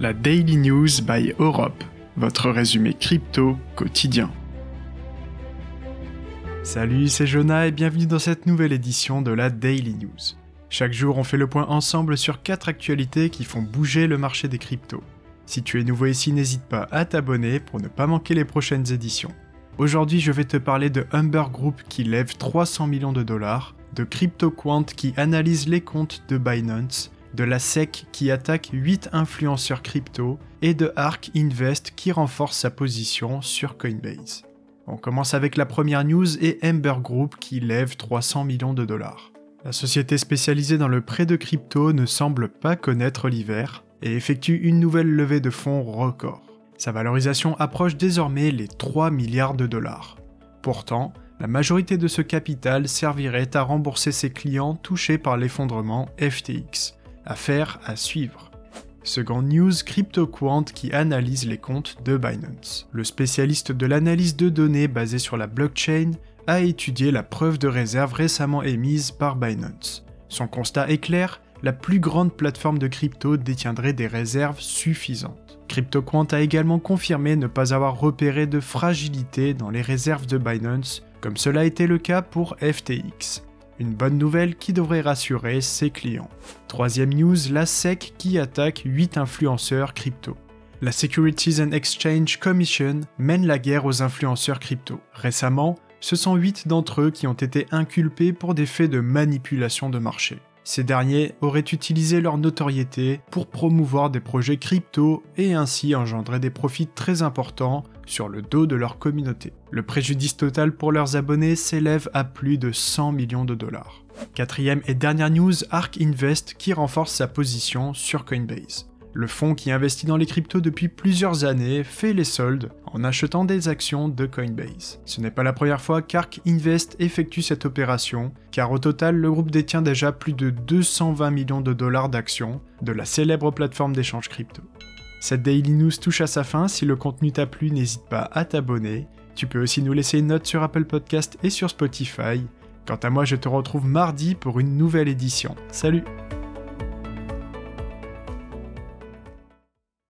la Daily News by Europe, votre résumé crypto quotidien. Salut, c'est Jonah et bienvenue dans cette nouvelle édition de la Daily News. Chaque jour, on fait le point ensemble sur 4 actualités qui font bouger le marché des cryptos. Si tu es nouveau ici, n'hésite pas à t'abonner pour ne pas manquer les prochaines éditions. Aujourd'hui, je vais te parler de Humber Group qui lève 300 millions de dollars, de CryptoQuant qui analyse les comptes de Binance, de la SEC qui attaque 8 influenceurs crypto et de Ark Invest qui renforce sa position sur Coinbase. On commence avec la première news et Ember Group qui lève 300 millions de dollars. La société spécialisée dans le prêt de crypto ne semble pas connaître l'hiver et effectue une nouvelle levée de fonds record. Sa valorisation approche désormais les 3 milliards de dollars. Pourtant, la majorité de ce capital servirait à rembourser ses clients touchés par l'effondrement FTX. Affaire à suivre. Second news, CryptoQuant qui analyse les comptes de Binance. Le spécialiste de l'analyse de données basée sur la blockchain a étudié la preuve de réserve récemment émise par Binance. Son constat est clair, la plus grande plateforme de crypto détiendrait des réserves suffisantes. CryptoQuant a également confirmé ne pas avoir repéré de fragilité dans les réserves de Binance, comme cela été le cas pour FTX. Une bonne nouvelle qui devrait rassurer ses clients. Troisième news, la SEC qui attaque 8 influenceurs crypto. La Securities and Exchange Commission mène la guerre aux influenceurs crypto. Récemment, ce sont 8 d'entre eux qui ont été inculpés pour des faits de manipulation de marché. Ces derniers auraient utilisé leur notoriété pour promouvoir des projets crypto et ainsi engendrer des profits très importants sur le dos de leur communauté. Le préjudice total pour leurs abonnés s'élève à plus de 100 millions de dollars. Quatrième et dernière news, Ark Invest qui renforce sa position sur Coinbase. Le fonds qui investit dans les cryptos depuis plusieurs années fait les soldes en achetant des actions de Coinbase. Ce n'est pas la première fois qu'Ark Invest effectue cette opération, car au total, le groupe détient déjà plus de 220 millions de dollars d'actions de la célèbre plateforme d'échange crypto. Cette Daily News touche à sa fin, si le contenu t'a plu, n'hésite pas à t'abonner. Tu peux aussi nous laisser une note sur Apple Podcast et sur Spotify. Quant à moi, je te retrouve mardi pour une nouvelle édition. Salut